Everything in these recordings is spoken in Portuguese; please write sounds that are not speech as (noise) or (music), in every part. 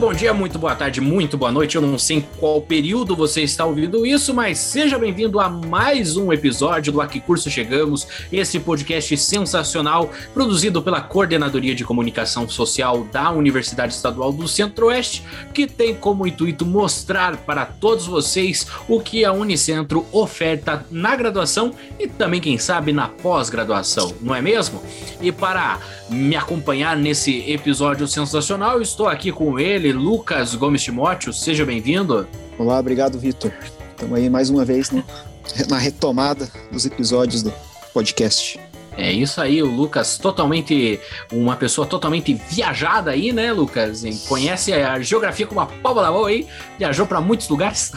bom dia, muito boa tarde, muito boa noite. Eu não sei em qual período você está ouvindo isso, mas seja bem-vindo a mais um episódio do Aqui Curso Chegamos, esse podcast sensacional produzido pela Coordenadoria de Comunicação Social da Universidade Estadual do Centro-Oeste, que tem como intuito mostrar para todos vocês o que a Unicentro oferta na graduação e também, quem sabe, na pós-graduação, não é mesmo? E para me acompanhar nesse episódio sensacional, estou aqui com ele, Lucas Gomes Timóteo. Seja bem-vindo. Olá, obrigado, Vitor. Estamos aí mais uma vez né, na retomada dos episódios do podcast. É isso aí, o Lucas, totalmente uma pessoa totalmente viajada aí, né, Lucas? Conhece a geografia com uma palma da mão aí, viajou para muitos lugares.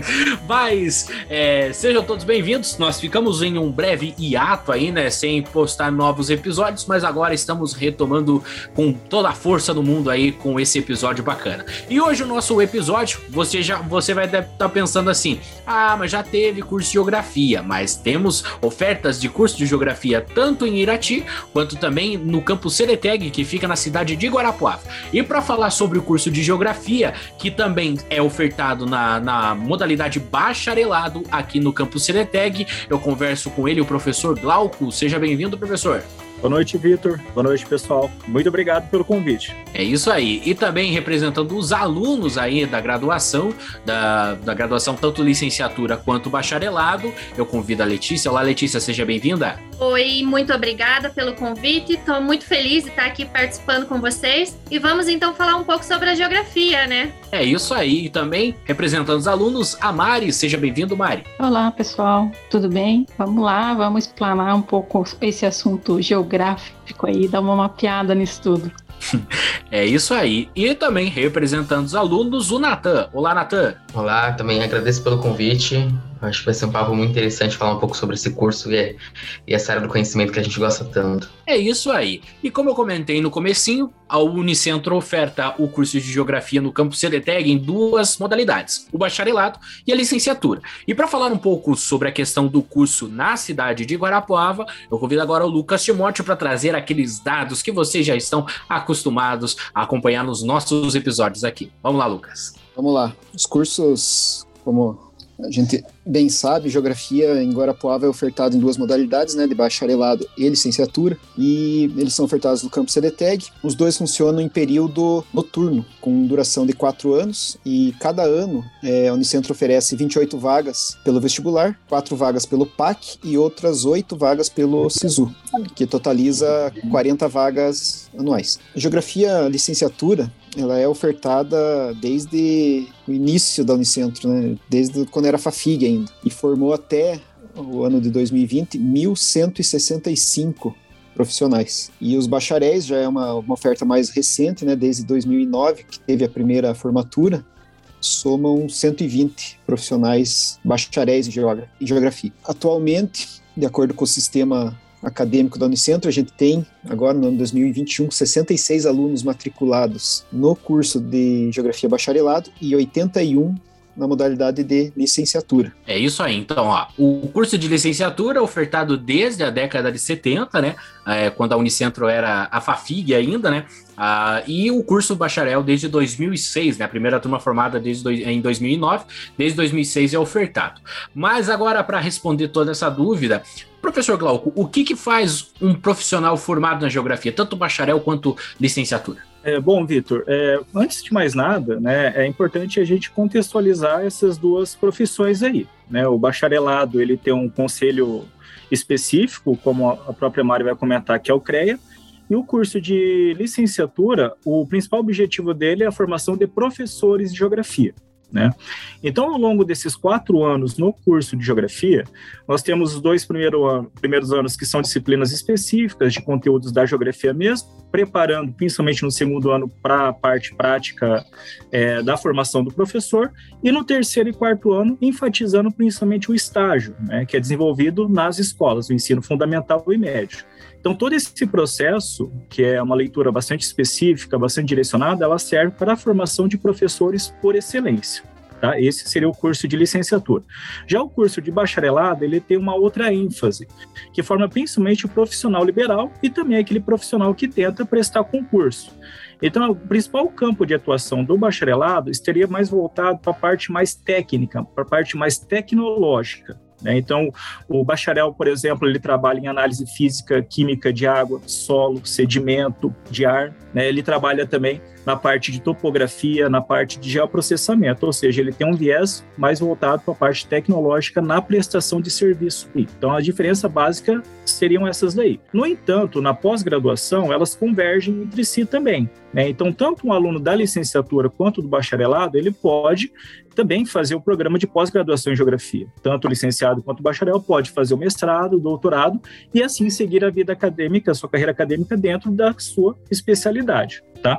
(laughs) Mas é, sejam todos bem-vindos. Nós ficamos em um breve hiato aí, né, sem postar novos episódios, mas agora estamos retomando com toda a força do mundo aí com esse episódio bacana. E hoje o nosso episódio, você já você vai estar tá pensando assim: "Ah, mas já teve curso de geografia, mas temos ofertas de curso de geografia tanto em Irati quanto também no campus Cereteg, que fica na cidade de Guarapuava. E para falar sobre o curso de Geografia, que também é ofertado na, na modalidade bacharelado aqui no campus Cereteg, eu converso com ele, o professor Glauco. Seja bem-vindo, professor. Boa noite, Vitor. Boa noite, pessoal. Muito obrigado pelo convite. É isso aí. E também representando os alunos aí da graduação, da, da graduação tanto licenciatura quanto bacharelado, eu convido a Letícia. Olá, Letícia, seja bem-vinda. Oi, muito obrigada pelo convite. Estou muito feliz de estar aqui participando com vocês. E vamos então falar um pouco sobre a geografia, né? É isso aí. E também representando os alunos, a Mari. Seja bem-vindo, Mari. Olá, pessoal. Tudo bem? Vamos lá, vamos explanar um pouco esse assunto geográfico gráfico aí, dar uma mapeada nisso tudo. É isso aí. E também representando os alunos, o Natan. Olá, Natan. Olá, também agradeço pelo convite. Acho que vai ser um papo muito interessante falar um pouco sobre esse curso e, e essa área do conhecimento que a gente gosta tanto. É isso aí. E como eu comentei no comecinho, a Unicentro oferta o curso de Geografia no campus CDTEG em duas modalidades, o bacharelado e a licenciatura. E para falar um pouco sobre a questão do curso na cidade de Guarapuava, eu convido agora o Lucas Timóteo para trazer aqueles dados que vocês já estão acostumados a acompanhar nos nossos episódios aqui. Vamos lá, Lucas. Vamos lá. Os cursos, como a gente bem sabe, geografia em Guarapuava é ofertado em duas modalidades, né, de bacharelado e licenciatura, e eles são ofertados no campus CDTEG. Os dois funcionam em período noturno, com duração de quatro anos, e cada ano é, a Unicentro oferece 28 vagas pelo vestibular, quatro vagas pelo PAC e outras oito vagas pelo SISU, que totaliza 40 vagas anuais. Geografia licenciatura ela é ofertada desde o início da Unicentro, né? desde quando era Fafig ainda, e formou até o ano de 2020 1.165 profissionais. E os bacharéis já é uma, uma oferta mais recente, né? desde 2009, que teve a primeira formatura, somam 120 profissionais bacharéis em geografia. Atualmente, de acordo com o sistema acadêmico da Unicentro, a gente tem, agora no ano 2021, 66 alunos matriculados no curso de Geografia Bacharelado e 81 na modalidade de licenciatura. É isso aí. Então, ó, o curso de licenciatura é ofertado desde a década de 70, né? É, quando a Unicentro era a Fafig ainda, né? Ah, e o curso bacharel desde 2006, né? A primeira turma formada desde em 2009, desde 2006 é ofertado. Mas agora, para responder toda essa dúvida, professor Glauco, o que, que faz um profissional formado na geografia, tanto bacharel quanto licenciatura? É, bom, Vitor, é, antes de mais nada, né, é importante a gente contextualizar essas duas profissões aí. Né? O bacharelado ele tem um conselho específico, como a própria Mari vai comentar, que é o CREA, e o curso de licenciatura, o principal objetivo dele é a formação de professores de geografia. Né? Então, ao longo desses quatro anos no curso de Geografia, nós temos os dois primeiro ano, primeiros anos que são disciplinas específicas de conteúdos da Geografia mesmo, preparando principalmente no segundo ano para a parte prática é, da formação do professor, e no terceiro e quarto ano, enfatizando principalmente o estágio, né, que é desenvolvido nas escolas, o ensino fundamental e médio. Então, todo esse processo, que é uma leitura bastante específica, bastante direcionada, ela serve para a formação de professores por excelência. Tá? Esse seria o curso de licenciatura. Já o curso de bacharelado, ele tem uma outra ênfase, que forma principalmente o profissional liberal e também aquele profissional que tenta prestar concurso. Então, o principal campo de atuação do bacharelado estaria mais voltado para a parte mais técnica, para a parte mais tecnológica. Né? Então, o bacharel, por exemplo, ele trabalha em análise física, química de água, solo, sedimento, de ar. Né? Ele trabalha também na parte de topografia, na parte de geoprocessamento, ou seja, ele tem um viés mais voltado para a parte tecnológica na prestação de serviço. Então, a diferença básica seriam essas daí. No entanto, na pós-graduação, elas convergem entre si também. Né? Então, tanto um aluno da licenciatura quanto do bacharelado, ele pode também fazer o programa de pós-graduação em geografia. Tanto o licenciado quanto o bacharel pode fazer o mestrado, o doutorado e assim seguir a vida acadêmica, a sua carreira acadêmica dentro da sua especialidade, tá?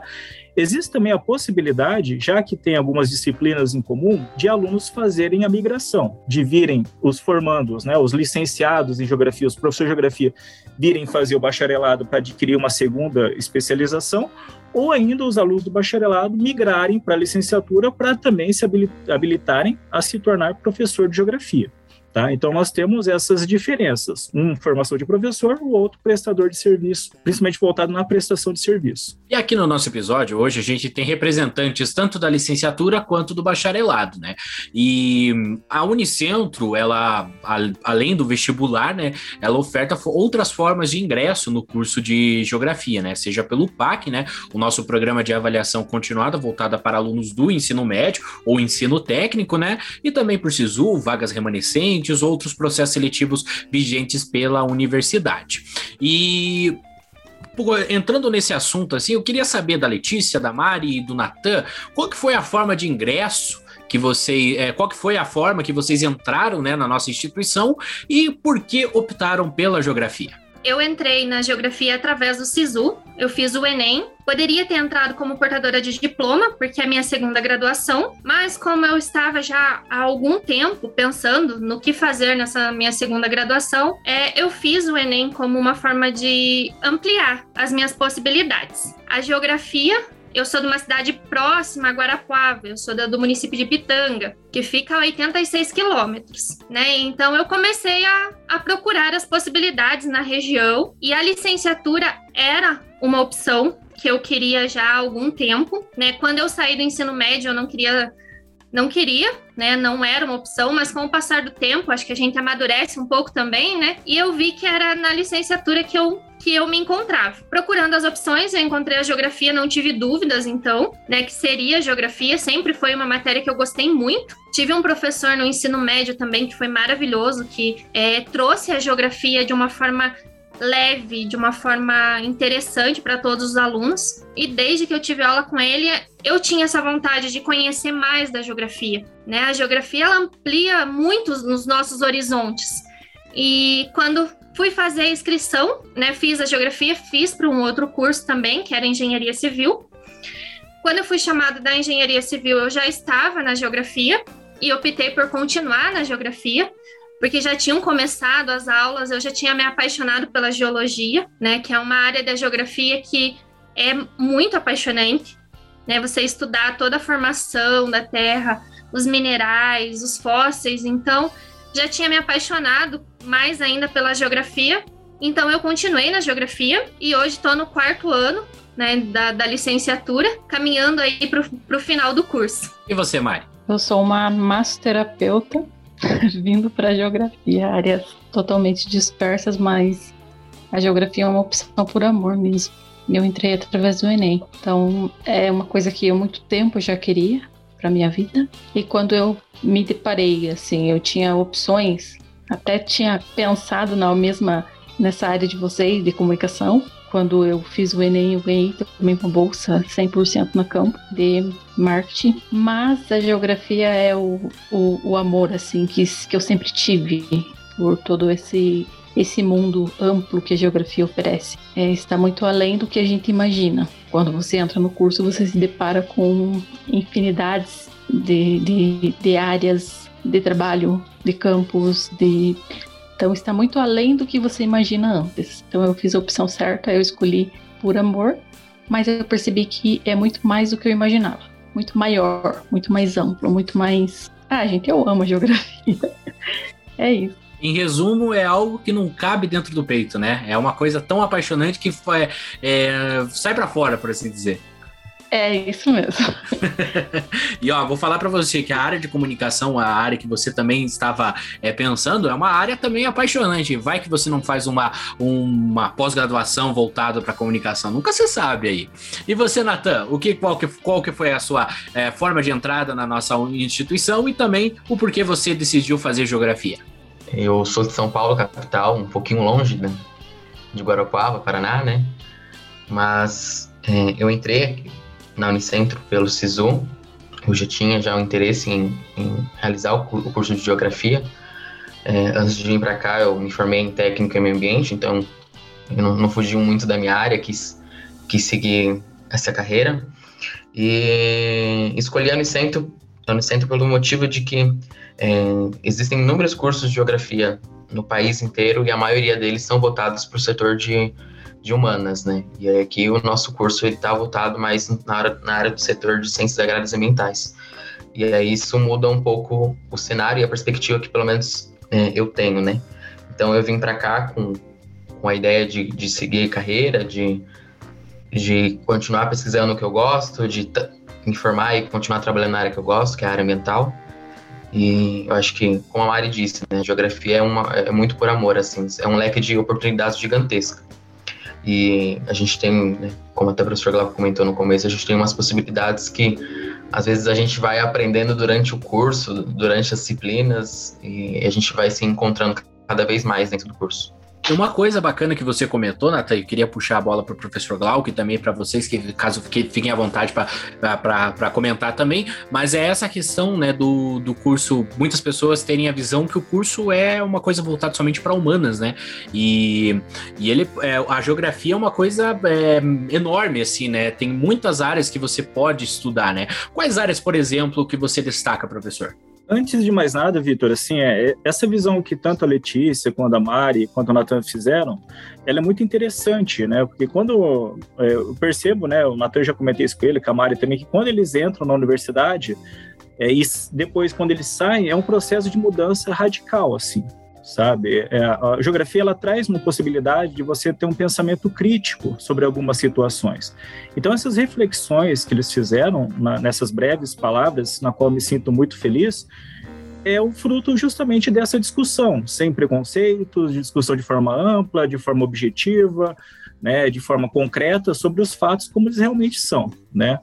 Existe também a possibilidade, já que tem algumas disciplinas em comum, de alunos fazerem a migração, de virem os formandos, né, os licenciados em geografia, os professores de geografia, virem fazer o bacharelado para adquirir uma segunda especialização, ou ainda os alunos do bacharelado migrarem para a licenciatura para também se habilitarem a se tornar professor de geografia. Tá? Então, nós temos essas diferenças. Um, formação de professor, o outro, prestador de serviço, principalmente voltado na prestação de serviço. E aqui no nosso episódio, hoje, a gente tem representantes tanto da licenciatura quanto do bacharelado, né? E a Unicentro, ela, além do vestibular, né, ela oferta outras formas de ingresso no curso de geografia, né? Seja pelo PAC, né? O nosso programa de avaliação continuada voltada para alunos do ensino médio ou ensino técnico, né? E também por SISU, vagas remanescentes os outros processos seletivos vigentes pela universidade. E entrando nesse assunto assim, eu queria saber da Letícia, da Mari e do Natan, qual que foi a forma de ingresso que vocês, é, qual que foi a forma que vocês entraram, né, na nossa instituição e por que optaram pela geografia? Eu entrei na geografia através do SISU, eu fiz o Enem. Poderia ter entrado como portadora de diploma, porque é a minha segunda graduação, mas como eu estava já há algum tempo pensando no que fazer nessa minha segunda graduação, é, eu fiz o Enem como uma forma de ampliar as minhas possibilidades. A geografia eu sou de uma cidade próxima a Guarapuava, eu sou do município de Pitanga, que fica a 86 quilômetros, né? Então eu comecei a, a procurar as possibilidades na região e a licenciatura era uma opção que eu queria já há algum tempo, né? Quando eu saí do ensino médio, eu não queria não queria, né? Não era uma opção, mas com o passar do tempo, acho que a gente amadurece um pouco também, né? E eu vi que era na licenciatura que eu que eu me encontrava. Procurando as opções, eu encontrei a geografia, não tive dúvidas então, né, que seria geografia, sempre foi uma matéria que eu gostei muito. Tive um professor no ensino médio também que foi maravilhoso, que é, trouxe a geografia de uma forma leve, de uma forma interessante para todos os alunos. E desde que eu tive aula com ele, eu tinha essa vontade de conhecer mais da geografia. Né? A geografia ela amplia muito nos nossos horizontes. E quando fui fazer a inscrição, né, fiz a geografia, fiz para um outro curso também, que era engenharia civil. Quando eu fui chamada da engenharia civil, eu já estava na geografia e optei por continuar na geografia porque já tinham começado as aulas, eu já tinha me apaixonado pela geologia, né, que é uma área da geografia que é muito apaixonante, né, você estudar toda a formação da Terra, os minerais, os fósseis, então já tinha me apaixonado mais ainda pela geografia, então eu continuei na geografia e hoje estou no quarto ano né, da, da licenciatura, caminhando aí para o final do curso. E você, Mari? Eu sou uma massoterapeuta (laughs) vindo para a geografia, áreas totalmente dispersas, mas a geografia é uma opção por amor mesmo. Eu entrei através do Enem. Então, é uma coisa que eu muito tempo já queria para minha vida. E quando eu me deparei, assim, eu tinha opções, até tinha pensado na mesma nessa área de vocês de comunicação, quando eu fiz o Enem, eu ganhei também uma bolsa 100% na campo de marketing. Mas a geografia é o, o, o amor, assim, que, que eu sempre tive por todo esse esse mundo amplo que a geografia oferece. É, está muito além do que a gente imagina. Quando você entra no curso, você se depara com infinidades de, de, de áreas de trabalho, de campos, de então está muito além do que você imagina antes. Então eu fiz a opção certa, eu escolhi por amor, mas eu percebi que é muito mais do que eu imaginava. muito maior, muito mais amplo, muito mais. Ah, gente, eu amo a geografia. (laughs) é isso. Em resumo, é algo que não cabe dentro do peito, né? É uma coisa tão apaixonante que é, é, sai para fora, por assim dizer. É isso mesmo. (laughs) e ó, vou falar para você que a área de comunicação, a área que você também estava é, pensando, é uma área também apaixonante. Vai que você não faz uma, uma pós-graduação voltada para comunicação, nunca se sabe aí. E você, Natan, o que qual que qual que foi a sua é, forma de entrada na nossa instituição e também o porquê você decidiu fazer geografia? Eu sou de São Paulo, capital, um pouquinho longe né, de Guarapuava, Paraná, né? Mas é, eu entrei na Unicentro pelo SISU. Eu já tinha já um interesse em, em realizar o, o, curso de Geografia. É, antes de vir para cá, eu me formei em Técnico e Meio Ambiente, então eu não, não fugi muito da minha área, quis, quis seguir essa carreira. E escolhi a Unicentro, a Unicentro pelo motivo de que é, existem inúmeros cursos de Geografia no país inteiro e a maioria deles são voltados para o setor de de humanas, né? E aqui o nosso curso está voltado mais na área, na área do setor de ciências agrárias e ambientais. E aí isso muda um pouco o cenário e a perspectiva que pelo menos é, eu tenho, né? Então eu vim para cá com, com a ideia de, de seguir carreira, de, de continuar pesquisando o que eu gosto, de me formar e continuar trabalhando na área que eu gosto, que é a área ambiental. E eu acho que, como a Mari disse, né, geografia é, uma, é muito por amor, assim, é um leque de oportunidades gigantesca. E a gente tem, né, como até o professor Glauco comentou no começo, a gente tem umas possibilidades que às vezes a gente vai aprendendo durante o curso, durante as disciplinas, e a gente vai se encontrando cada vez mais dentro do curso. Uma coisa bacana que você comentou, Nata, eu queria puxar a bola para o professor Glauco e também para vocês, que caso fiquem à vontade para comentar também, mas é essa questão né, do, do curso. Muitas pessoas terem a visão que o curso é uma coisa voltada somente para humanas, né? E, e ele, é, a geografia é uma coisa é, enorme, assim, né? Tem muitas áreas que você pode estudar, né? Quais áreas, por exemplo, que você destaca, professor? Antes de mais nada, Vitor, assim, é, essa visão que tanto a Letícia, quanto a Mari, quanto o Natan fizeram, ela é muito interessante, né? Porque quando é, eu percebo, né, o Natan já comentei isso com ele, com a Mari também, que quando eles entram na universidade, é, e depois quando eles saem, é um processo de mudança radical, assim sabe? É, a geografia ela traz uma possibilidade de você ter um pensamento crítico sobre algumas situações. Então essas reflexões que eles fizeram na, nessas breves palavras, na qual me sinto muito feliz, é o fruto justamente dessa discussão, sem preconceitos, discussão de forma ampla, de forma objetiva, né, de forma concreta sobre os fatos como eles realmente são, né?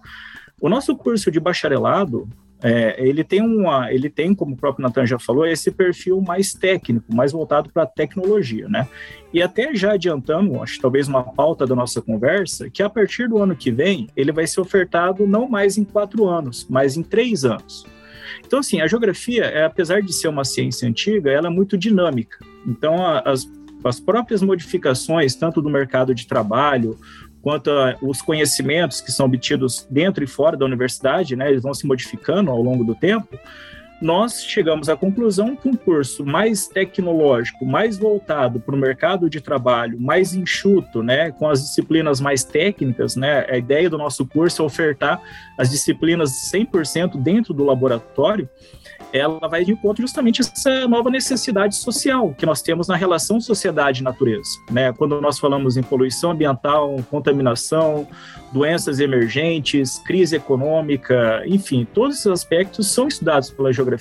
O nosso curso de bacharelado, é, ele tem uma, ele tem, como o próprio Natan já falou, esse perfil mais técnico, mais voltado para a tecnologia, né? E até já adiantando, acho talvez uma pauta da nossa conversa, que a partir do ano que vem ele vai ser ofertado não mais em quatro anos, mas em três anos. Então, assim, a geografia, é, apesar de ser uma ciência antiga, ela é muito dinâmica. Então, as, as próprias modificações, tanto do mercado de trabalho, quanto aos conhecimentos que são obtidos dentro e fora da universidade, né, eles vão se modificando ao longo do tempo, nós chegamos à conclusão que um curso mais tecnológico, mais voltado para o mercado de trabalho, mais enxuto, né, com as disciplinas mais técnicas, né, a ideia do nosso curso é ofertar as disciplinas 100% dentro do laboratório, ela vai de encontro justamente essa nova necessidade social que nós temos na relação sociedade-natureza. Né? Quando nós falamos em poluição ambiental, contaminação, doenças emergentes, crise econômica, enfim, todos esses aspectos são estudados pela geografia.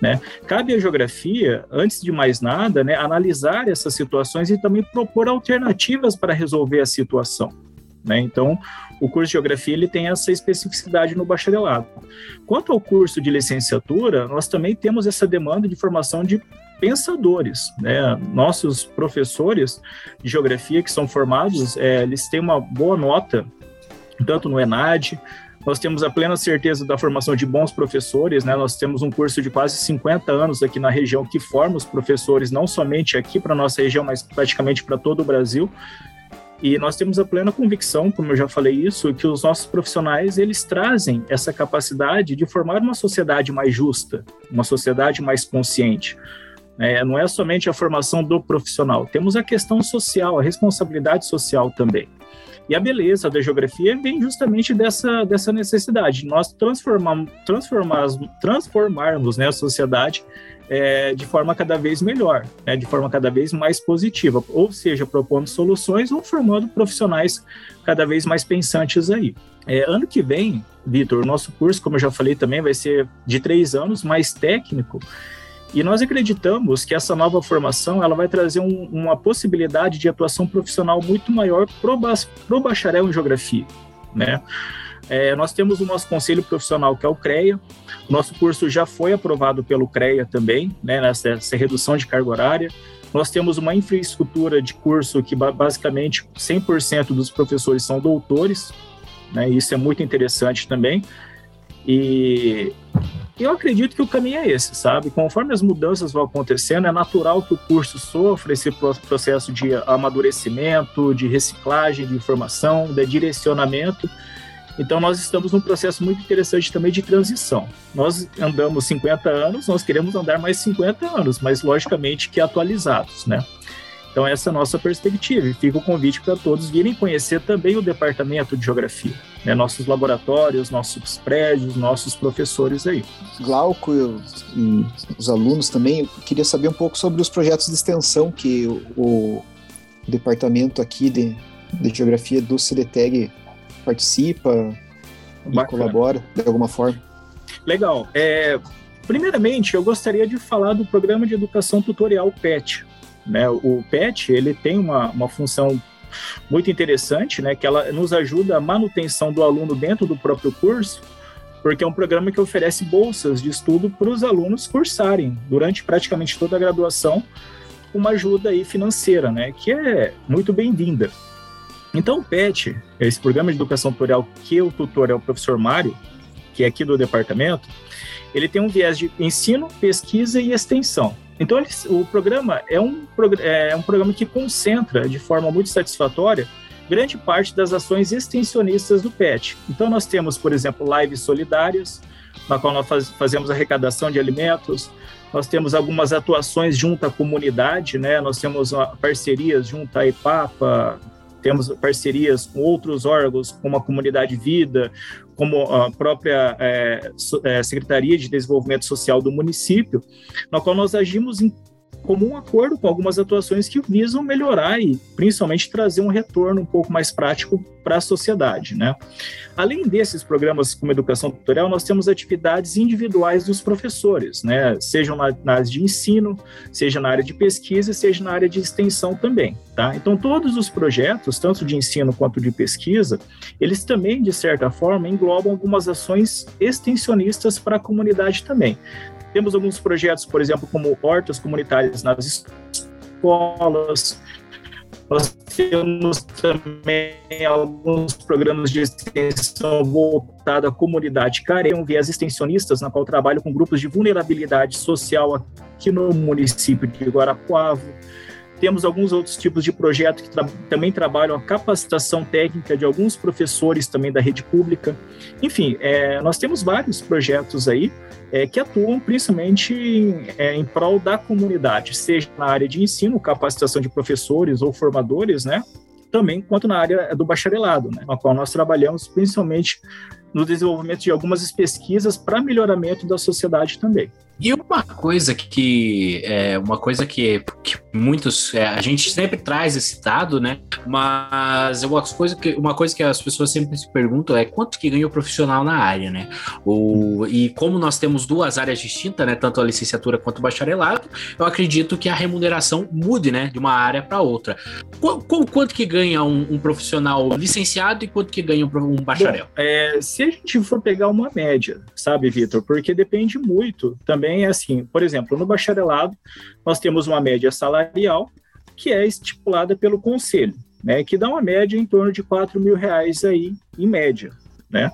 Né? Cabe à geografia, antes de mais nada, né, analisar essas situações e também propor alternativas para resolver a situação. Né? Então, o curso de Geografia ele tem essa especificidade no bacharelado. Quanto ao curso de licenciatura, nós também temos essa demanda de formação de pensadores. Né? Nossos professores de Geografia que são formados, é, eles têm uma boa nota, tanto no ENAD, nós temos a plena certeza da formação de bons professores, né? Nós temos um curso de quase 50 anos aqui na região que forma os professores, não somente aqui para nossa região, mas praticamente para todo o Brasil. E nós temos a plena convicção, como eu já falei isso, que os nossos profissionais eles trazem essa capacidade de formar uma sociedade mais justa, uma sociedade mais consciente. É, não é somente a formação do profissional, temos a questão social, a responsabilidade social também. E a beleza da geografia vem justamente dessa, dessa necessidade, nós transformar, transformar, transformarmos né, a sociedade é, de forma cada vez melhor, né, de forma cada vez mais positiva, ou seja, propondo soluções ou formando profissionais cada vez mais pensantes aí. É, ano que vem, Vitor, o nosso curso, como eu já falei também, vai ser de três anos, mais técnico, e nós acreditamos que essa nova formação ela vai trazer um, uma possibilidade de atuação profissional muito maior para o bacharel em geografia, né? É, nós temos o nosso conselho profissional, que é o CREA. Nosso curso já foi aprovado pelo CREA também, né, nessa, nessa redução de carga horária. Nós temos uma infraestrutura de curso que basicamente 100% dos professores são doutores, né, isso é muito interessante também. E eu acredito que o caminho é esse, sabe? Conforme as mudanças vão acontecendo, é natural que o curso sofra esse processo de amadurecimento, de reciclagem de informação, de direcionamento. Então, nós estamos num processo muito interessante também de transição. Nós andamos 50 anos, nós queremos andar mais 50 anos, mas logicamente que atualizados, né? Então, essa é a nossa perspectiva. E fica o convite para todos virem conhecer também o departamento de geografia, né? nossos laboratórios, nossos prédios, nossos professores aí. Glauco e os alunos também, eu queria saber um pouco sobre os projetos de extensão que o, o departamento aqui de, de geografia do CDTEG participa Bacana. e colabora de alguma forma. Legal. É, primeiramente, eu gostaria de falar do programa de educação tutorial PET, né? O PET ele tem uma, uma função muito interessante, né, que ela nos ajuda a manutenção do aluno dentro do próprio curso, porque é um programa que oferece bolsas de estudo para os alunos cursarem durante praticamente toda a graduação, uma ajuda aí financeira, né, que é muito bem-vinda. Então, o PET, esse programa de educação tutorial que o tutor é o professor Mário, que é aqui do departamento, ele tem um viés de ensino, pesquisa e extensão. Então, ele, o programa é um, é um programa que concentra de forma muito satisfatória grande parte das ações extensionistas do PET. Então, nós temos, por exemplo, lives solidárias, na qual nós faz, fazemos arrecadação de alimentos, nós temos algumas atuações junto à comunidade, né? nós temos parcerias junto à EPAPA, temos parcerias com outros órgãos, como a Comunidade Vida, como a própria é, Secretaria de Desenvolvimento Social do município, na qual nós agimos em comum acordo com algumas atuações que visam melhorar e principalmente trazer um retorno um pouco mais prático para a sociedade, né? Além desses programas como educação tutorial, nós temos atividades individuais dos professores, né? Sejam na, na área de ensino, seja na área de pesquisa, seja na área de extensão também, tá? Então todos os projetos, tanto de ensino quanto de pesquisa, eles também de certa forma englobam algumas ações extensionistas para a comunidade também. Temos alguns projetos, por exemplo, como hortas comunitárias nas escolas. Nós temos também alguns programas de extensão voltados à comunidade carente, um viés extensionistas, na qual trabalho com grupos de vulnerabilidade social aqui no município de Guarapuava. Temos alguns outros tipos de projetos que tra também trabalham a capacitação técnica de alguns professores também da rede pública. Enfim, é, nós temos vários projetos aí é, que atuam principalmente em, é, em prol da comunidade, seja na área de ensino, capacitação de professores ou formadores, né? Também quanto na área do bacharelado, né? Na qual nós trabalhamos principalmente no desenvolvimento de algumas pesquisas para melhoramento da sociedade também. E uma coisa que é uma coisa que, que muitos é, a gente sempre traz esse dado, né? Mas uma coisa que uma coisa que as pessoas sempre se perguntam é quanto que ganha o profissional na área, né? O, e como nós temos duas áreas distintas, né? Tanto a licenciatura quanto o bacharelado, eu acredito que a remuneração mude, né? De uma área para outra. Qu quanto que ganha um, um, profissional licenciado e quanto que ganha um, um bacharel? Bom, é, se a gente for pegar uma média, sabe, Vitor? Porque depende muito também assim, por exemplo, no bacharelado, nós temos uma média salarial que é estipulada pelo conselho, né, que dá uma média em torno de 4 mil reais aí, em média, né?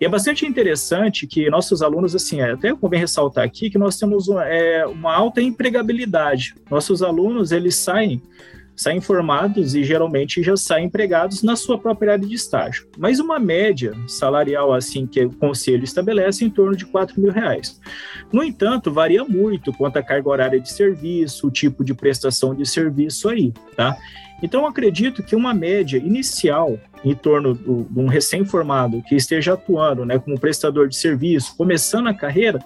E é bastante interessante que nossos alunos, assim, é, até convém ressaltar aqui que nós temos uma, é, uma alta empregabilidade. Nossos alunos, eles saem saem formados e geralmente já saem empregados na sua própria área de estágio. Mas uma média salarial assim que o conselho estabelece é em torno de 4 mil reais. No entanto, varia muito quanto à carga horária de serviço, o tipo de prestação de serviço aí, tá? Então, acredito que uma média inicial em torno de um recém-formado que esteja atuando né, como prestador de serviço, começando a carreira,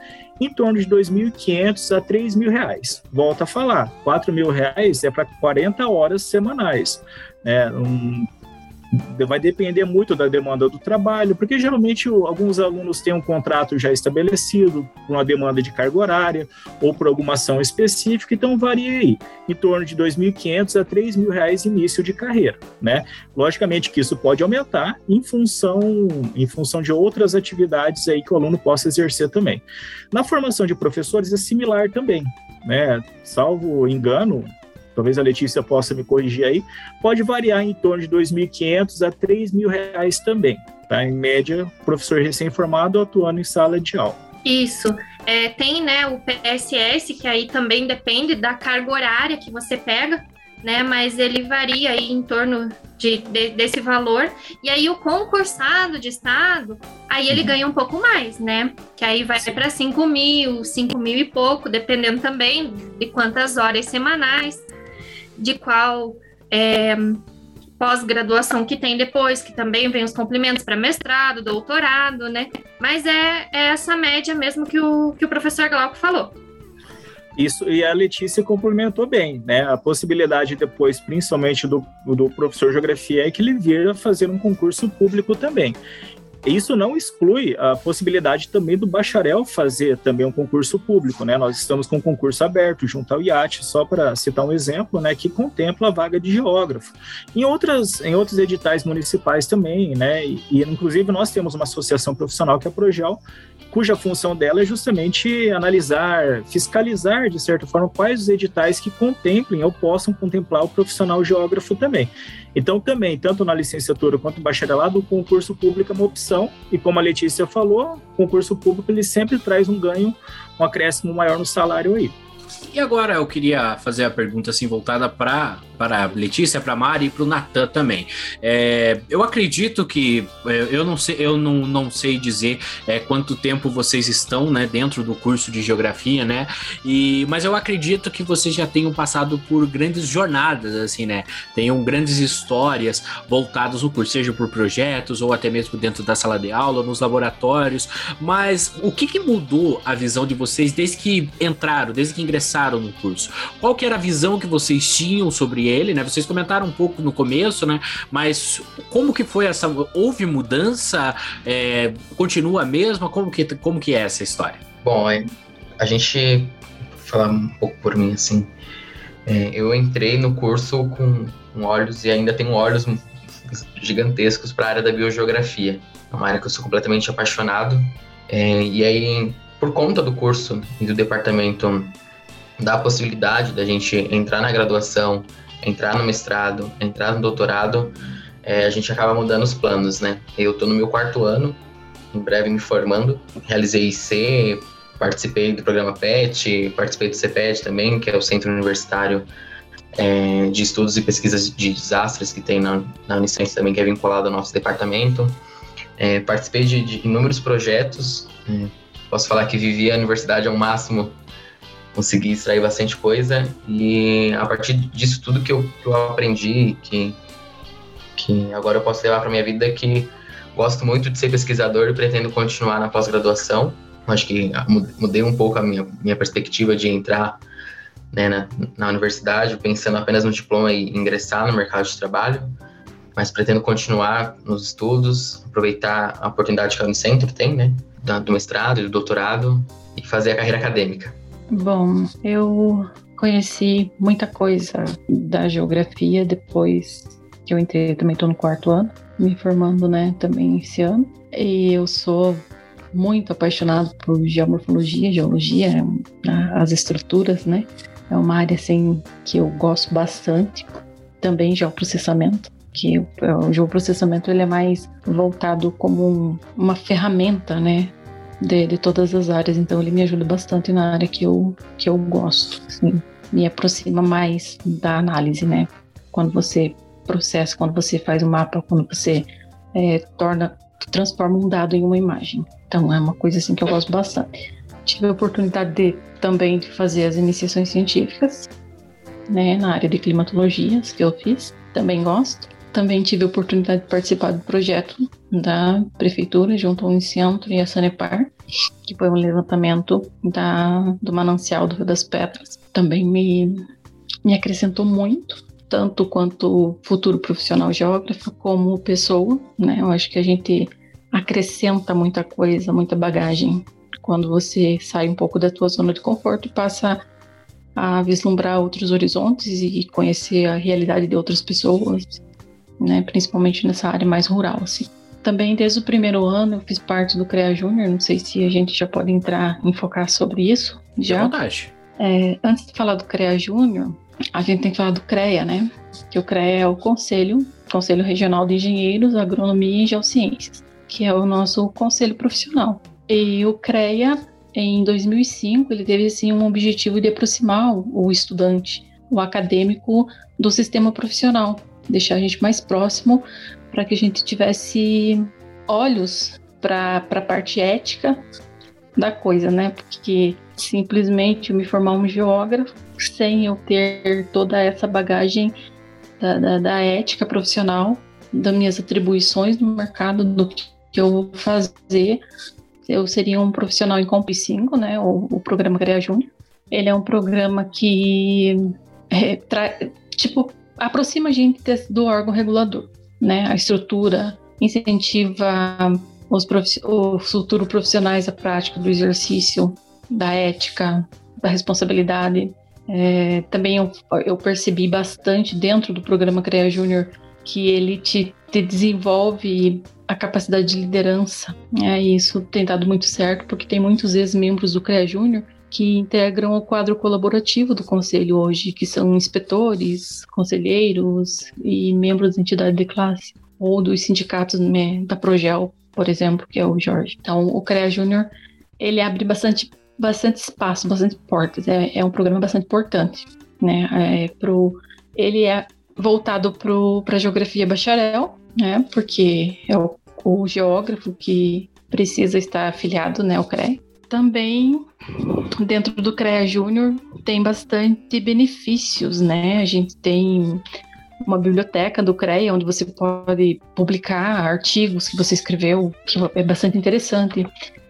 em torno de R$ 2.500 a R$ 3.000. Volto a falar, R$ 4.000 é para 40 horas semanais. É, um, vai depender muito da demanda do trabalho, porque geralmente alguns alunos têm um contrato já estabelecido, com uma demanda de carga horária ou por alguma ação específica, então varia aí, em torno de R$ 2.500 a R$ 3.000 início de carreira, né? Logicamente que isso pode aumentar em função, em função de outras atividades aí que o aluno possa exercer também. Na formação de professores é similar também, né? Salvo engano, talvez a Letícia possa me corrigir aí, pode variar em torno de R$ 2.500 a R$ 3.000 também, tá? Em média, professor recém-formado atuando em sala de aula. Isso. É, tem né, o PSS, que aí também depende da carga horária que você pega, né? Mas ele varia aí em torno de, de, desse valor. E aí o concursado de estado, aí ele uhum. ganha um pouco mais, né? Que aí vai para 5 mil, 5 mil e pouco, dependendo também de quantas horas semanais de qual é, pós-graduação que tem depois, que também vem os complementos para mestrado, doutorado, né? Mas é, é, essa média mesmo que o, que o professor Glauco falou. Isso, e a Letícia complementou bem, né? A possibilidade depois, principalmente do, do professor de geografia, é que ele vira fazer um concurso público também. Isso não exclui a possibilidade também do bacharel fazer também um concurso público, né? Nós estamos com um concurso aberto junto ao IAT, só para citar um exemplo, né, que contempla a vaga de geógrafo. Em outras, em outros editais municipais também, né? E, e inclusive nós temos uma associação profissional que é a Progel, cuja função dela é justamente analisar, fiscalizar, de certa forma, quais os editais que contemplem ou possam contemplar o profissional geógrafo também. Então, também, tanto na licenciatura quanto no bacharelado, o concurso público é uma opção, e como a Letícia falou, o concurso público ele sempre traz um ganho, um acréscimo maior no salário aí. E agora eu queria fazer a pergunta assim voltada para para Letícia, para Mari e para o Natan também. É, eu acredito que é, eu não sei, eu não, não sei dizer é, quanto tempo vocês estão né, dentro do curso de geografia, né? E, mas eu acredito que vocês já tenham passado por grandes jornadas, assim, né? Tenham grandes histórias voltadas no curso, seja por projetos ou até mesmo dentro da sala de aula, nos laboratórios. Mas o que, que mudou a visão de vocês desde que entraram, desde que ingressaram no curso? Qual que era a visão que vocês tinham sobre ele, né? Vocês comentaram um pouco no começo, né? Mas como que foi essa? Houve mudança? É, continua a mesma? Como que, como que é essa história? Bom, é, a gente falar um pouco por mim assim. É, eu entrei no curso com, com olhos e ainda tenho olhos gigantescos para a área da biogeografia. É uma área que eu sou completamente apaixonado. É, e aí, por conta do curso e do departamento, da possibilidade da gente entrar na graduação entrar no mestrado, entrar no doutorado, é, a gente acaba mudando os planos, né? Eu estou no meu quarto ano, em breve me formando, realizei IC, participei do programa PET, participei do CPET também, que é o Centro Universitário é, de Estudos e Pesquisas de Desastres que tem na, na Unicentro também, que é vinculado ao nosso departamento. É, participei de, de, inúmeros projetos, é, posso falar que vivi a universidade ao máximo consegui extrair bastante coisa e a partir disso tudo que eu, que eu aprendi, que, que agora eu posso levar para minha vida, que gosto muito de ser pesquisador e pretendo continuar na pós-graduação. Acho que mudei um pouco a minha, minha perspectiva de entrar né, na, na universidade, pensando apenas no diploma e ingressar no mercado de trabalho, mas pretendo continuar nos estudos, aproveitar a oportunidade que a Unicentro tem, né, do mestrado e do doutorado, e fazer a carreira acadêmica. Bom, eu conheci muita coisa da geografia depois que eu entrei, também estou no quarto ano, me formando, né, também esse ano. E eu sou muito apaixonado por geomorfologia, geologia, as estruturas, né? É uma área assim que eu gosto bastante. Também geoprocessamento, que o, o geoprocessamento ele é mais voltado como um, uma ferramenta, né, de, de todas as áreas, então ele me ajuda bastante na área que eu, que eu gosto, assim, me aproxima mais da análise, né? quando você processa, quando você faz um mapa, quando você é, torna, transforma um dado em uma imagem. Então é uma coisa assim que eu gosto bastante. Tive a oportunidade de também de fazer as iniciações científicas, né, na área de climatologia, que eu fiz, também gosto. Também tive a oportunidade de participar do projeto da prefeitura junto ao Unicentro e a Sanepar, que foi um levantamento da, do manancial do Rio das Pedras. Também me, me acrescentou muito, tanto quanto futuro profissional geógrafo, como pessoa, né? Eu acho que a gente acrescenta muita coisa, muita bagagem quando você sai um pouco da tua zona de conforto e passa a vislumbrar outros horizontes e conhecer a realidade de outras pessoas, né, principalmente nessa área mais rural, assim. Também desde o primeiro ano eu fiz parte do CREA Júnior, não sei se a gente já pode entrar em focar sobre isso. Já. vontade. É, antes de falar do CREA Júnior, a gente tem que falar do CREA, né? Que o CREA é o Conselho, Conselho Regional de Engenheiros, Agronomia e Geociências, que é o nosso conselho profissional. E o CREA, em 2005, ele teve assim um objetivo de aproximar o estudante, o acadêmico, do sistema profissional, deixar a gente mais próximo para que a gente tivesse olhos para a parte ética da coisa, né? Porque simplesmente eu me formar um geógrafo sem eu ter toda essa bagagem da, da, da ética profissional, das minhas atribuições no mercado, do que eu vou fazer, eu seria um profissional em Comp 5, né? O, o programa CREA Júnior. Ele é um programa que é, tipo aproxima a gente do órgão regulador, né? A estrutura incentiva os, os futuros profissionais à prática do exercício, da ética, da responsabilidade. É, também eu, eu, percebi bastante dentro do programa CREA Júnior que ele te, te desenvolve a capacidade de liderança. É, isso tem dado muito certo, porque tem muitos ex-membros do CREA Júnior que integram o quadro colaborativo do conselho hoje, que são inspetores, conselheiros e membros da entidade de classe, ou dos sindicatos né, da Progel, por exemplo, que é o Jorge. Então, o CREA Júnior, ele abre bastante, bastante espaço, bastante portas, é, é um programa bastante importante, né, é pro, ele é voltado para a geografia bacharel, né, porque é o o geógrafo que precisa estar afiliado né, ao CREA. Também, dentro do CREA Júnior, tem bastante benefícios, né? A gente tem uma biblioteca do CREA, onde você pode publicar artigos que você escreveu, que é bastante interessante.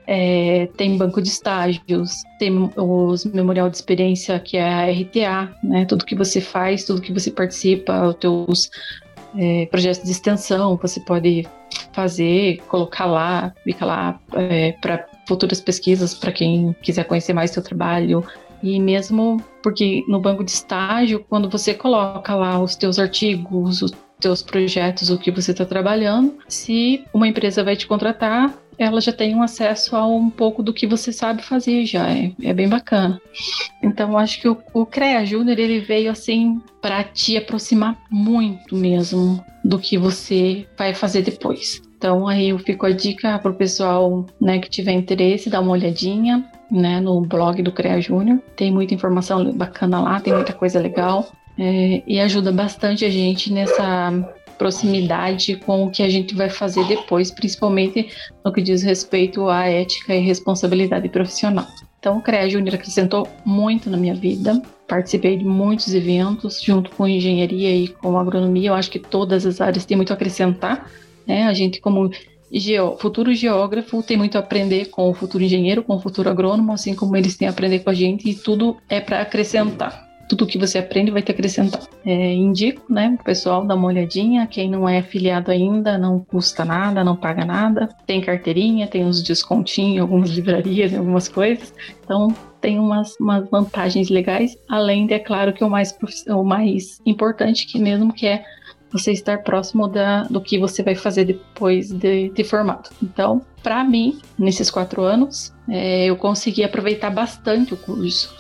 É, tem banco de estágios, tem os memorial de experiência, que é a RTA, né? Tudo que você faz, tudo que você participa, os teus é, projetos de extensão, você pode fazer, colocar lá, fica lá é, para futuras pesquisas, para quem quiser conhecer mais seu trabalho. E mesmo porque no banco de estágio, quando você coloca lá os teus artigos, os teus projetos, o que você está trabalhando, se uma empresa vai te contratar, ela já tem um acesso a um pouco do que você sabe fazer já, é, é bem bacana. Então, acho que o, o CREA Júnior, ele veio assim para te aproximar muito mesmo do que você vai fazer depois. Então, aí eu fico a dica para o pessoal né, que tiver interesse, dar uma olhadinha né, no blog do CREA Júnior. Tem muita informação bacana lá, tem muita coisa legal. É, e ajuda bastante a gente nessa proximidade com o que a gente vai fazer depois, principalmente no que diz respeito à ética e responsabilidade profissional. Então, o CREA Júnior acrescentou muito na minha vida. Participei de muitos eventos, junto com engenharia e com agronomia. Eu acho que todas as áreas têm muito a acrescentar. Né? A gente, como futuro geógrafo tem muito a aprender com o futuro engenheiro, com o futuro agrônomo, assim como eles têm a aprender com a gente, e tudo é para acrescentar tudo que você aprende vai te acrescentar. É, indico, né, o pessoal dar uma olhadinha. Quem não é afiliado ainda, não custa nada, não paga nada. Tem carteirinha, tem uns descontinhos algumas (laughs) livrarias, algumas coisas. Então, tem umas, umas vantagens legais, além de, é claro, que o mais, o mais importante que mesmo que é você estar próximo da, do que você vai fazer depois de, de formado. Então, para mim, nesses quatro anos, é, eu consegui aproveitar bastante o curso.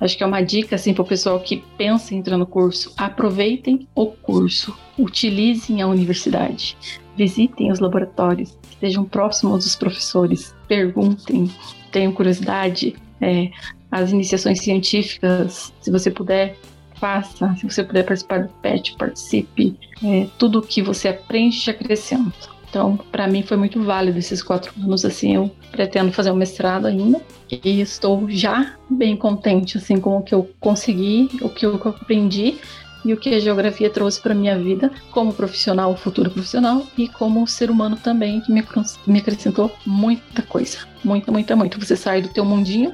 Acho que é uma dica assim para o pessoal que pensa em entrar no curso. Aproveitem o curso, utilizem a universidade, visitem os laboratórios, estejam próximos dos professores, perguntem, tenham curiosidade. É, as iniciações científicas, se você puder, faça. Se você puder participar do PET, participe. É, tudo que você aprende acrescenta. Então, para mim foi muito válido esses quatro anos. Assim, eu pretendo fazer um mestrado ainda e estou já bem contente assim com o que eu consegui, o que eu aprendi e o que a geografia trouxe para minha vida como profissional, futuro profissional e como ser humano também, que me, me acrescentou muita coisa, muita, muita, muito. Você sai do teu mundinho,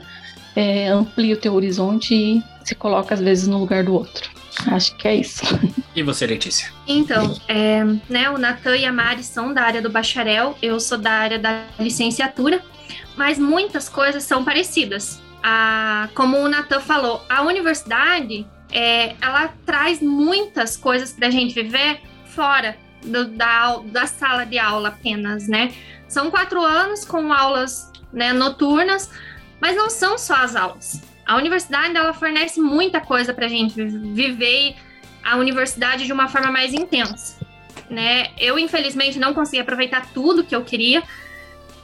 é, amplia o teu horizonte e se coloca às vezes no lugar do outro. Acho que é isso. E você, Letícia? Então, é, né, o Natan e a Mari são da área do bacharel, eu sou da área da licenciatura, mas muitas coisas são parecidas. A, como o Natan falou, a universidade é, ela traz muitas coisas para a gente viver fora do, da, da sala de aula apenas, né? São quatro anos com aulas né, noturnas, mas não são só as aulas. A universidade ela fornece muita coisa para a gente viver a universidade de uma forma mais intensa, né? Eu infelizmente não consegui aproveitar tudo que eu queria,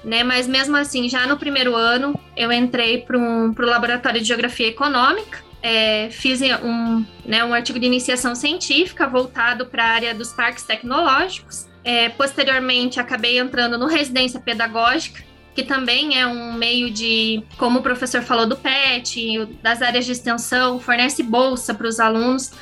né? Mas mesmo assim, já no primeiro ano eu entrei para um, laboratório de geografia econômica é, fiz um, né, um artigo de iniciação científica voltado para a área dos parques tecnológicos. É, posteriormente, acabei entrando no residência pedagógica, que também é um meio de, como o professor falou do PET, das áreas de extensão, fornece bolsa para os alunos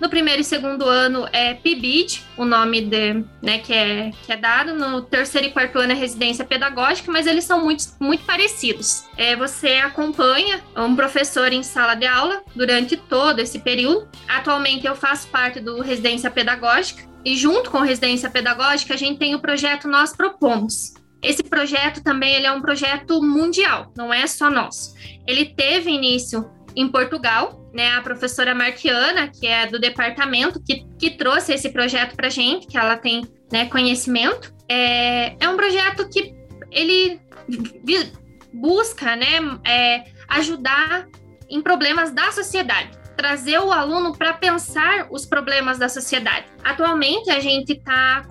no primeiro e segundo ano é PIBID, o nome de, né, que, é, que é dado. No terceiro e quarto ano é residência pedagógica, mas eles são muito, muito parecidos. É, você acompanha um professor em sala de aula durante todo esse período. Atualmente eu faço parte do residência pedagógica e junto com residência pedagógica a gente tem o projeto Nós Propomos. Esse projeto também ele é um projeto mundial, não é só nosso. Ele teve início em Portugal, né, a professora Marquiana, que é do departamento, que, que trouxe esse projeto para gente, que ela tem né, conhecimento. É, é um projeto que ele busca né, é, ajudar em problemas da sociedade trazer o aluno para pensar os problemas da sociedade. Atualmente, a gente está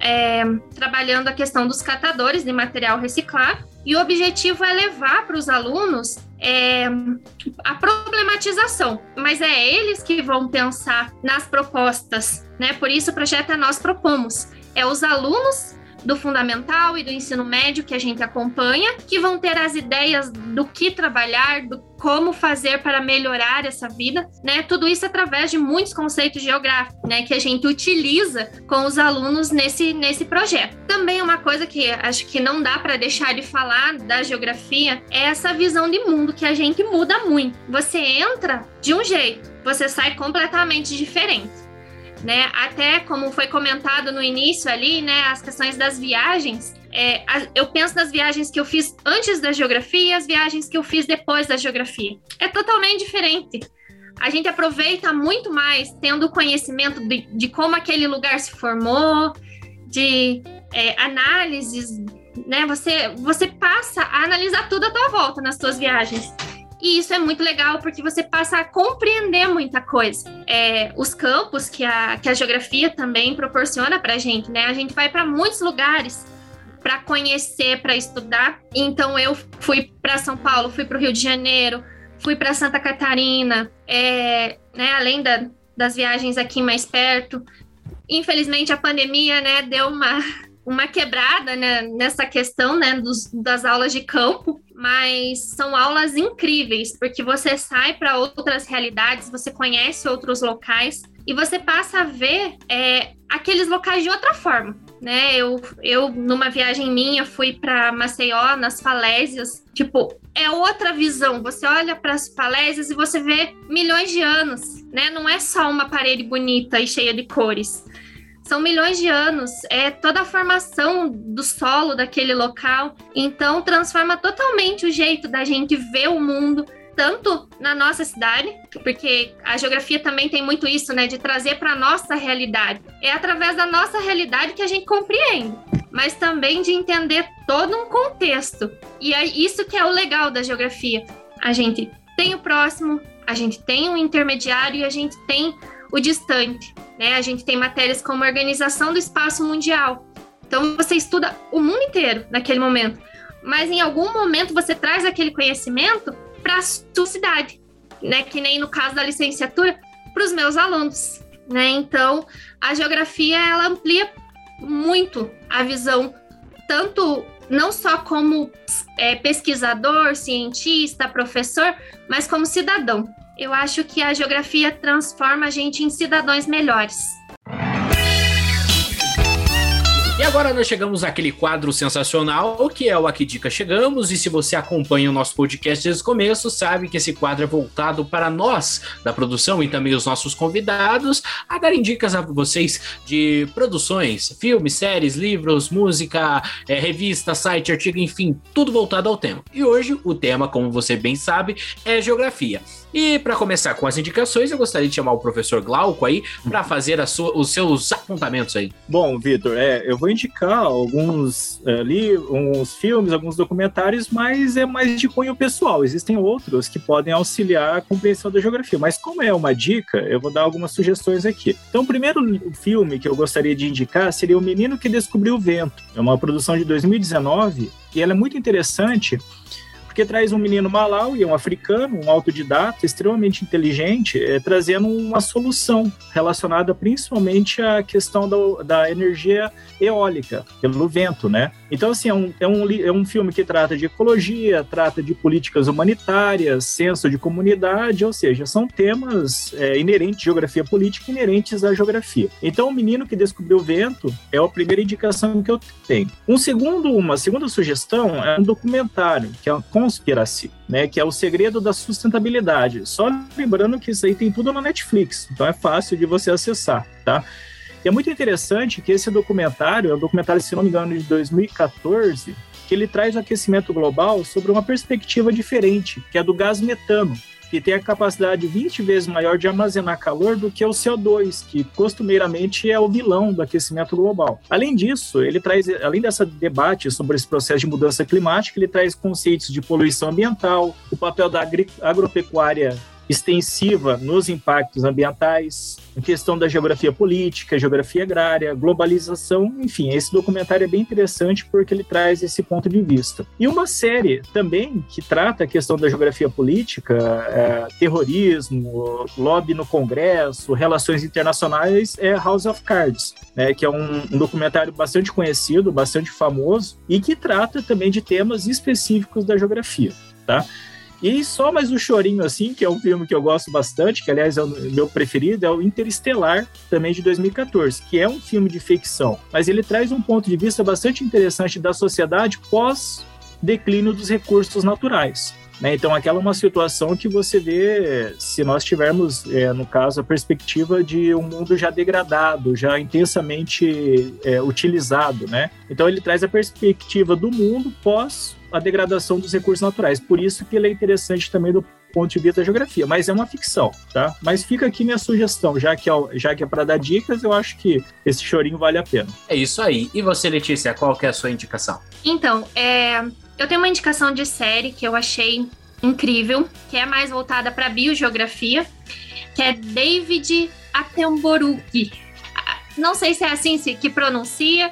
é, trabalhando a questão dos catadores de material reciclado e o objetivo é levar para os alunos é, a problematização, mas é eles que vão pensar nas propostas, né? Por isso o projeto é Nós Propomos. É os alunos do fundamental e do ensino médio que a gente acompanha, que vão ter as ideias do que trabalhar, do como fazer para melhorar essa vida, né? Tudo isso através de muitos conceitos geográficos, né, que a gente utiliza com os alunos nesse nesse projeto. Também uma coisa que acho que não dá para deixar de falar da geografia é essa visão de mundo que a gente muda muito. Você entra de um jeito, você sai completamente diferente né? Até como foi comentado no início ali, né? As questões das viagens. É, eu penso nas viagens que eu fiz antes da geografia e as viagens que eu fiz depois da geografia. É totalmente diferente. A gente aproveita muito mais tendo conhecimento de, de como aquele lugar se formou, de é, análises, né? Você, você passa a analisar tudo à tua volta nas suas viagens. E isso é muito legal porque você passa a compreender muita coisa. É, os campos que a, que a geografia também proporciona para a gente, né? A gente vai para muitos lugares para conhecer, para estudar. Então eu fui para São Paulo, fui para o Rio de Janeiro, fui para Santa Catarina, é, né? Além da, das viagens aqui mais perto. Infelizmente a pandemia, né, deu uma uma quebrada né, nessa questão né, dos, das aulas de campo, mas são aulas incríveis, porque você sai para outras realidades, você conhece outros locais e você passa a ver é, aqueles locais de outra forma. Né? Eu, eu, numa viagem minha, fui para Maceió, nas falésias. Tipo, é outra visão. Você olha para as falésias e você vê milhões de anos, né? Não é só uma parede bonita e cheia de cores são milhões de anos, é toda a formação do solo daquele local. Então, transforma totalmente o jeito da gente ver o mundo, tanto na nossa cidade, porque a geografia também tem muito isso, né, de trazer para nossa realidade. É através da nossa realidade que a gente compreende, mas também de entender todo um contexto. E é isso que é o legal da geografia. A gente tem o próximo, a gente tem um intermediário e a gente tem o distante. Né? A gente tem matérias como Organização do Espaço Mundial. Então você estuda o mundo inteiro naquele momento, mas em algum momento você traz aquele conhecimento para a sua cidade, né? Que nem no caso da licenciatura, para os meus alunos, né? Então, a geografia ela amplia muito a visão, tanto não só como é, pesquisador, cientista, professor, mas como cidadão. Eu acho que a geografia transforma a gente em cidadãos melhores. E agora nós chegamos àquele quadro sensacional que é o Aqui Dica Chegamos. E se você acompanha o nosso podcast desde o começo, sabe que esse quadro é voltado para nós da produção e também os nossos convidados a darem dicas a vocês de produções, filmes, séries, livros, música, é, revista, site, artigo, enfim, tudo voltado ao tema. E hoje o tema, como você bem sabe, é geografia. E para começar com as indicações, eu gostaria de chamar o professor Glauco aí para fazer sua, os seus apontamentos aí. Bom, Vitor, é, eu vou indicar alguns é, uns filmes, alguns documentários, mas é mais de cunho pessoal. Existem outros que podem auxiliar a compreensão da geografia, mas como é uma dica, eu vou dar algumas sugestões aqui. Então, o primeiro filme que eu gostaria de indicar seria O Menino que Descobriu o Vento. É uma produção de 2019 e ela é muito interessante porque traz um menino malaui, um africano, um autodidata, extremamente inteligente, é, trazendo uma solução relacionada principalmente à questão do, da energia eólica, pelo vento, né? Então, assim, é um, é, um, é um filme que trata de ecologia, trata de políticas humanitárias, senso de comunidade, ou seja, são temas é, inerentes, geografia política, inerentes à geografia. Então, o menino que descobriu o vento é a primeira indicação que eu tenho. Um segundo, uma segunda sugestão é um documentário, que é a Conspiracy, né, que é o segredo da sustentabilidade. Só lembrando que isso aí tem tudo na Netflix, então é fácil de você acessar, tá? E é muito interessante que esse documentário, é um documentário, se não me engano, de 2014, que ele traz o aquecimento global sobre uma perspectiva diferente, que é do gás metano, que tem a capacidade 20 vezes maior de armazenar calor do que o CO2, que costumeiramente é o vilão do aquecimento global. Além disso, ele traz, além dessa debate sobre esse processo de mudança climática, ele traz conceitos de poluição ambiental, o papel da agropecuária extensiva nos impactos ambientais, questão da geografia política, geografia agrária, globalização, enfim, esse documentário é bem interessante porque ele traz esse ponto de vista. E uma série também que trata a questão da geografia política, é, terrorismo, lobby no Congresso, relações internacionais, é House of Cards, né, que é um, um documentário bastante conhecido, bastante famoso e que trata também de temas específicos da geografia, tá? E só mais um chorinho, assim, que é um filme que eu gosto bastante, que aliás é o meu preferido, é o Interestelar, também de 2014, que é um filme de ficção, mas ele traz um ponto de vista bastante interessante da sociedade pós declínio dos recursos naturais. Né? Então, aquela é uma situação que você vê se nós tivermos, é, no caso, a perspectiva de um mundo já degradado, já intensamente é, utilizado. Né? Então, ele traz a perspectiva do mundo pós a degradação dos recursos naturais. Por isso que ele é interessante também do ponto de vista da geografia, mas é uma ficção, tá? Mas fica aqui minha sugestão, já que é, já que é para dar dicas, eu acho que esse chorinho vale a pena. É isso aí. E você, Letícia, qual que é a sua indicação? Então, é, eu tenho uma indicação de série que eu achei incrível, que é mais voltada para biogeografia, que é David Attenborough. Não sei se é assim que pronuncia,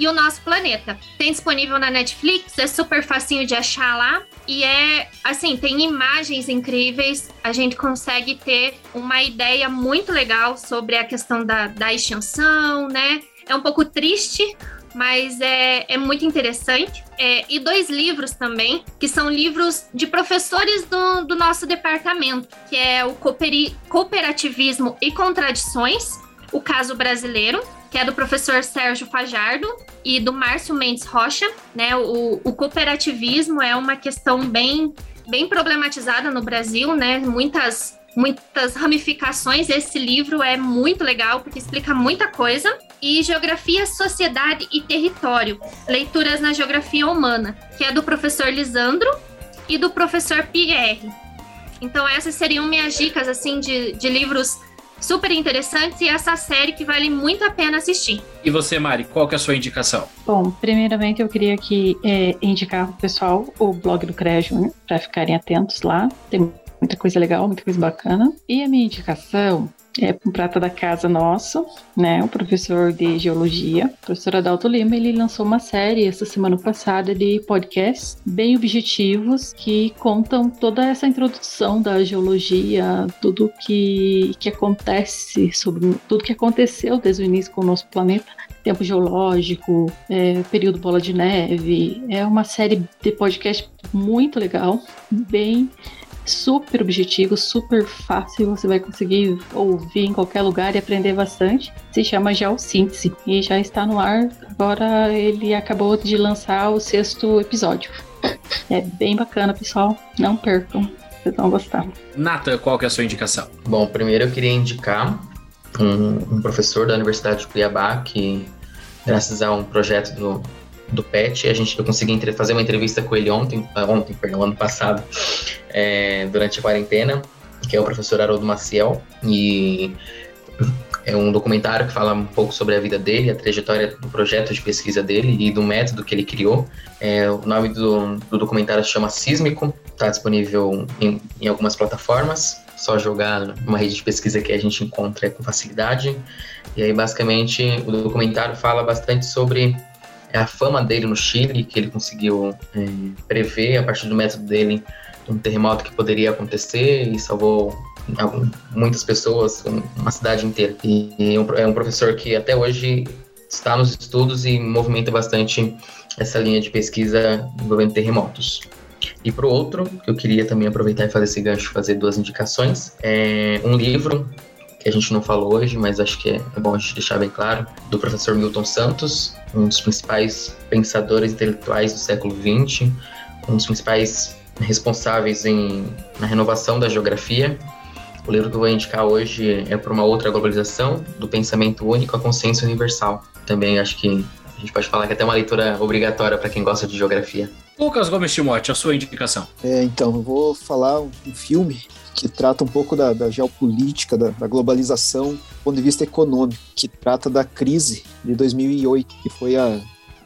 e o nosso planeta. Tem disponível na Netflix, é super facinho de achar lá. E é assim, tem imagens incríveis, a gente consegue ter uma ideia muito legal sobre a questão da, da extinção, né? É um pouco triste, mas é, é muito interessante. É, e dois livros também, que são livros de professores do, do nosso departamento, que é o Cooperativismo e Contradições, o caso brasileiro, que é do professor Sérgio Fajardo e do Márcio Mendes Rocha. Né? O, o cooperativismo é uma questão bem, bem problematizada no Brasil, né? Muitas muitas ramificações. Esse livro é muito legal porque explica muita coisa. E Geografia, Sociedade e Território, Leituras na Geografia Humana, que é do professor Lisandro e do professor Pierre. Então essas seriam minhas dicas assim de, de livros super interessantes e essa série que vale muito a pena assistir. E você, Mari, qual que é a sua indicação? Bom, primeiramente eu queria aqui é, indicar pro pessoal o blog do CREA Júnior, para ficarem atentos lá. Tem muita coisa legal, muita coisa bacana. E a minha indicação é um prata da casa nosso, né? O professor de geologia, o professor Adalto Lima, ele lançou uma série essa semana passada de podcasts bem objetivos que contam toda essa introdução da geologia, tudo que, que acontece sobre tudo que aconteceu desde o início com o nosso planeta tempo geológico, é, período bola de neve. É uma série de podcast muito legal, bem super objetivo, super fácil, você vai conseguir ouvir em qualquer lugar e aprender bastante. Se chama Geossíntese e já está no ar. Agora ele acabou de lançar o sexto episódio. É bem bacana, pessoal. Não percam. Vocês vão gostar. Nata, qual que é a sua indicação? Bom, primeiro eu queria indicar um, um professor da Universidade de Cuiabá que, graças a um projeto do, do PET, a gente, eu consegui fazer uma entrevista com ele ontem, ah, ontem, perdão, ano passado, é, durante a quarentena, que é o professor Haroldo Maciel, e é um documentário que fala um pouco sobre a vida dele, a trajetória do projeto de pesquisa dele e do método que ele criou. É, o nome do, do documentário se chama Sísmico, está disponível em, em algumas plataformas só jogar numa rede de pesquisa que a gente encontra com facilidade. E aí, basicamente, o documentário fala bastante sobre a fama dele no Chile, que ele conseguiu é, prever a partir do método dele um terremoto que poderia acontecer e salvou muitas pessoas, uma cidade inteira. E é um professor que até hoje está nos estudos e movimenta bastante essa linha de pesquisa envolvendo terremotos. E para o outro, que eu queria também aproveitar e fazer esse gancho, fazer duas indicações. É um livro que a gente não falou hoje, mas acho que é, é bom a gente deixar bem claro, do professor Milton Santos, um dos principais pensadores intelectuais do século XX, um dos principais responsáveis em, na renovação da geografia. O livro que eu vou indicar hoje é Por uma Outra Globalização, do Pensamento Único à Consciência Universal. Também acho que a gente pode falar que é até uma leitura obrigatória para quem gosta de geografia. Lucas Gomes Timote, a sua indicação. É, então, eu vou falar um, um filme que trata um pouco da, da geopolítica, da, da, globalização, do ponto de vista econômico, que trata da crise de 2008, que foi a,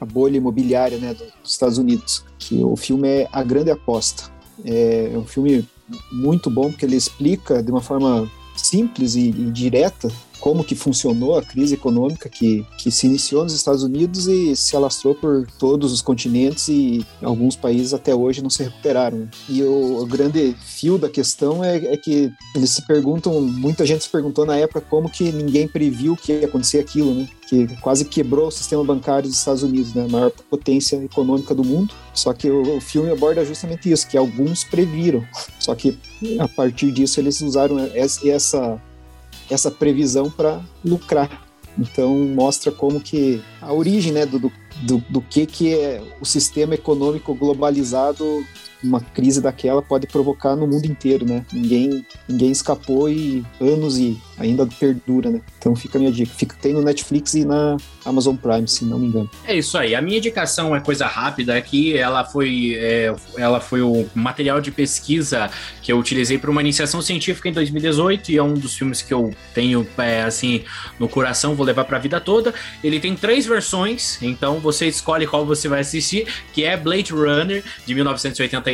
a bolha imobiliária né, dos Estados Unidos. Que o filme é A Grande Aposta. É, é um filme muito bom porque ele explica de uma forma simples e, e direta como que funcionou a crise econômica que, que se iniciou nos Estados Unidos e se alastrou por todos os continentes e alguns países até hoje não se recuperaram. E o, o grande fio da questão é, é, que eles se perguntam, muita gente se perguntou na época como que ninguém previu que ia acontecer aquilo, né? Que quase quebrou o sistema bancário dos Estados Unidos, né? A maior potência econômica do mundo. Só que o, o filme aborda justamente isso, que alguns previram. Só que a partir disso eles usaram essa essa previsão para lucrar. Então mostra como que a origem né, do, do, do que, que é o sistema econômico globalizado uma crise daquela pode provocar no mundo inteiro, né? Ninguém, ninguém escapou e anos e ainda perdura, né? Então fica a minha dica. Fica, tem no Netflix e na Amazon Prime, se não me engano. É isso aí. A minha indicação é coisa rápida aqui. Ela foi, é, ela foi o material de pesquisa que eu utilizei para uma iniciação científica em 2018 e é um dos filmes que eu tenho, é, assim, no coração, vou levar para a vida toda. Ele tem três versões, então você escolhe qual você vai assistir, que é Blade Runner, de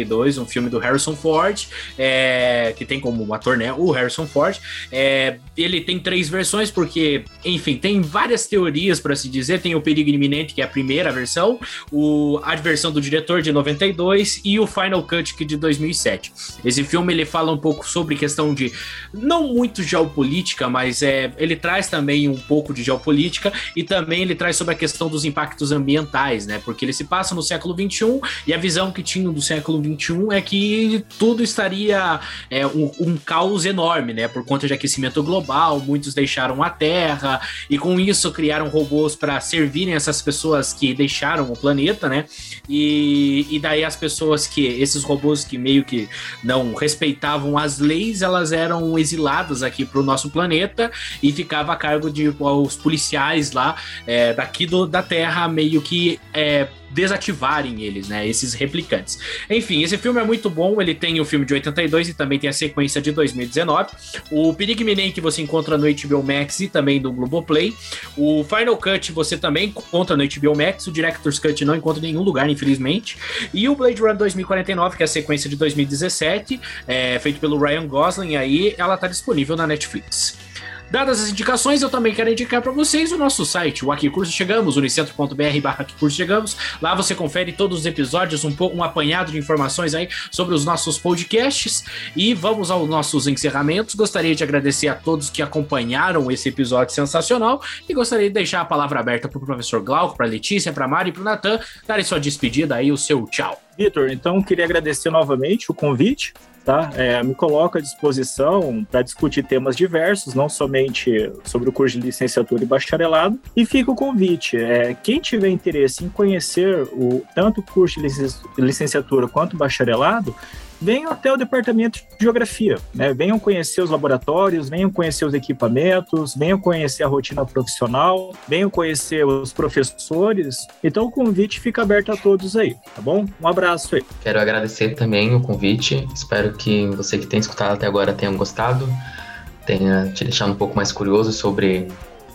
1982, um filme do Harrison Ford, é, que tem como ator, né, o Harrison Ford. É, ele tem três versões, porque, enfim, tem várias teorias, para se dizer. Tem o Perigo Iminente, que é a primeira versão, o, a versão do diretor de 92 e o Final Cut que de 2007. Esse filme ele fala um pouco sobre questão de não muito geopolítica, mas é, ele traz também um pouco de geopolítica e também ele traz sobre a questão dos impactos ambientais, né? Porque ele se passa no século 21 e a visão que tinham do século 21 é que tudo estaria é, um, um caos enorme, né? Por conta de aquecimento global, muitos deixaram a Terra e com isso criaram robôs para servirem essas pessoas que deixaram o planeta, né? E, e daí as pessoas que, esses robôs que meio que não respeitavam as leis, elas eram exiladas aqui para o nosso planeta e ficava a cargo de os policiais lá é, daqui do, da Terra meio que é, desativarem eles, né? Esses replicantes. Enfim, esse filme é muito bom. Ele tem o filme de 82 e também tem a sequência de 2019. O Perigo Iminente você encontra no HBO Max e também no Globoplay. O Final Cut você também encontra no HBO Max. O Director's Cut não encontra em nenhum lugar, infelizmente. E o Blade Runner 2049, que é a sequência de 2017, é, feito pelo Ryan Gosling, aí ela tá disponível na Netflix. Dadas as indicações, eu também quero indicar para vocês o nosso site, o Aqui Curso Chegamos, unicentro.br barra Aqui Curso Chegamos. Lá você confere todos os episódios, um, pouco, um apanhado de informações aí sobre os nossos podcasts. E vamos aos nossos encerramentos. Gostaria de agradecer a todos que acompanharam esse episódio sensacional e gostaria de deixar a palavra aberta para o professor Glauco, para Letícia, para Mari e para o Natan darem sua despedida aí, o seu tchau. Vitor, então queria agradecer novamente o convite tá? É, me coloco à disposição para discutir temas diversos, não somente sobre o curso de licenciatura e bacharelado. E fica o convite: é, quem tiver interesse em conhecer o, tanto o curso de licenciatura quanto o bacharelado, venham até o departamento de geografia, né? Venham conhecer os laboratórios, venham conhecer os equipamentos, venham conhecer a rotina profissional, venham conhecer os professores. Então o convite fica aberto a todos aí, tá bom? Um abraço aí. Quero agradecer também o convite. Espero que você que tem escutado até agora tenha gostado, tenha te deixado um pouco mais curioso sobre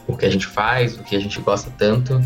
o que a gente faz, o que a gente gosta tanto.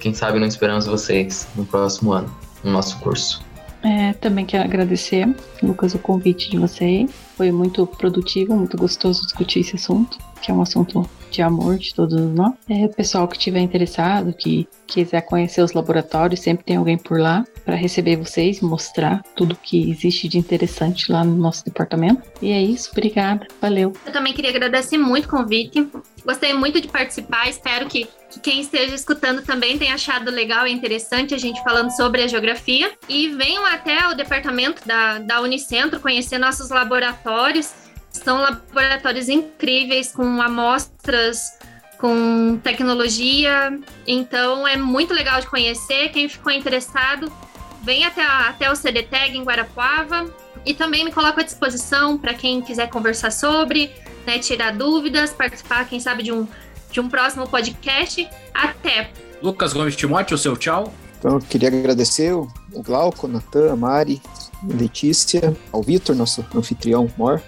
Quem sabe não esperamos vocês no próximo ano, no nosso curso. É, também quero agradecer, Lucas, o convite de vocês. Foi muito produtivo, muito gostoso discutir esse assunto, que é um assunto de amor de todos nós. É, o pessoal que estiver interessado, que quiser conhecer os laboratórios, sempre tem alguém por lá para receber vocês, mostrar tudo que existe de interessante lá no nosso departamento. E é isso, obrigada, valeu. Eu também queria agradecer muito o convite. Gostei muito de participar, espero que que quem esteja escutando também tenha achado legal e interessante a gente falando sobre a geografia. E venham até o departamento da, da Unicentro conhecer nossos laboratórios. São laboratórios incríveis, com amostras, com tecnologia. Então é muito legal de conhecer. Quem ficou interessado, vem até, a, até o CDTEG em Guarapuava. E também me coloco à disposição para quem quiser conversar sobre, né, tirar dúvidas, participar, quem sabe, de um de um próximo podcast. Até! Lucas Gomes Timóteo, o seu tchau. Então, eu queria agradecer o Glauco, Natan, a Mari, a Letícia, ao Vitor, nosso anfitrião mor.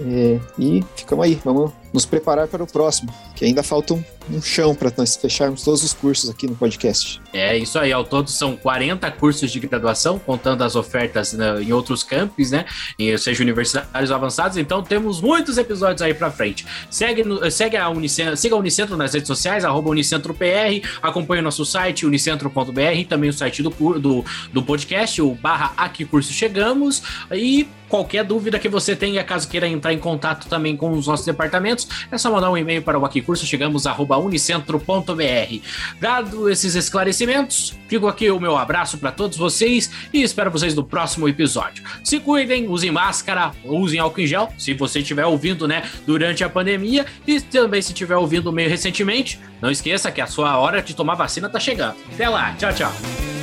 É, e ficamos aí, vamos nos preparar para o próximo, que ainda falta um, um chão para nós fecharmos todos os cursos aqui no podcast. É isso aí, ao todo são 40 cursos de graduação, contando as ofertas né, em outros campos, né? E, seja universitários avançados, então temos muitos episódios aí para frente. Segue, segue a Unicentro, siga a Unicentro nas redes sociais, arroba UnicentroPR, acompanhe o nosso site, unicentro.br, também o site do, do, do podcast, o barra Aqui Curso Chegamos, e qualquer dúvida que você tenha, caso queira entrar em contato também com os nossos departamentos, é só mandar um e-mail para o Aqui Curso, chegamos arroba unicentro.br. Dado esses esclarecimentos, fico aqui o meu abraço para todos vocês e espero vocês no próximo episódio. Se cuidem, usem máscara, usem álcool em gel, se você estiver ouvindo, né, durante a pandemia e também se estiver ouvindo meio recentemente, não esqueça que a sua hora de tomar vacina tá chegando. Até lá, tchau, tchau.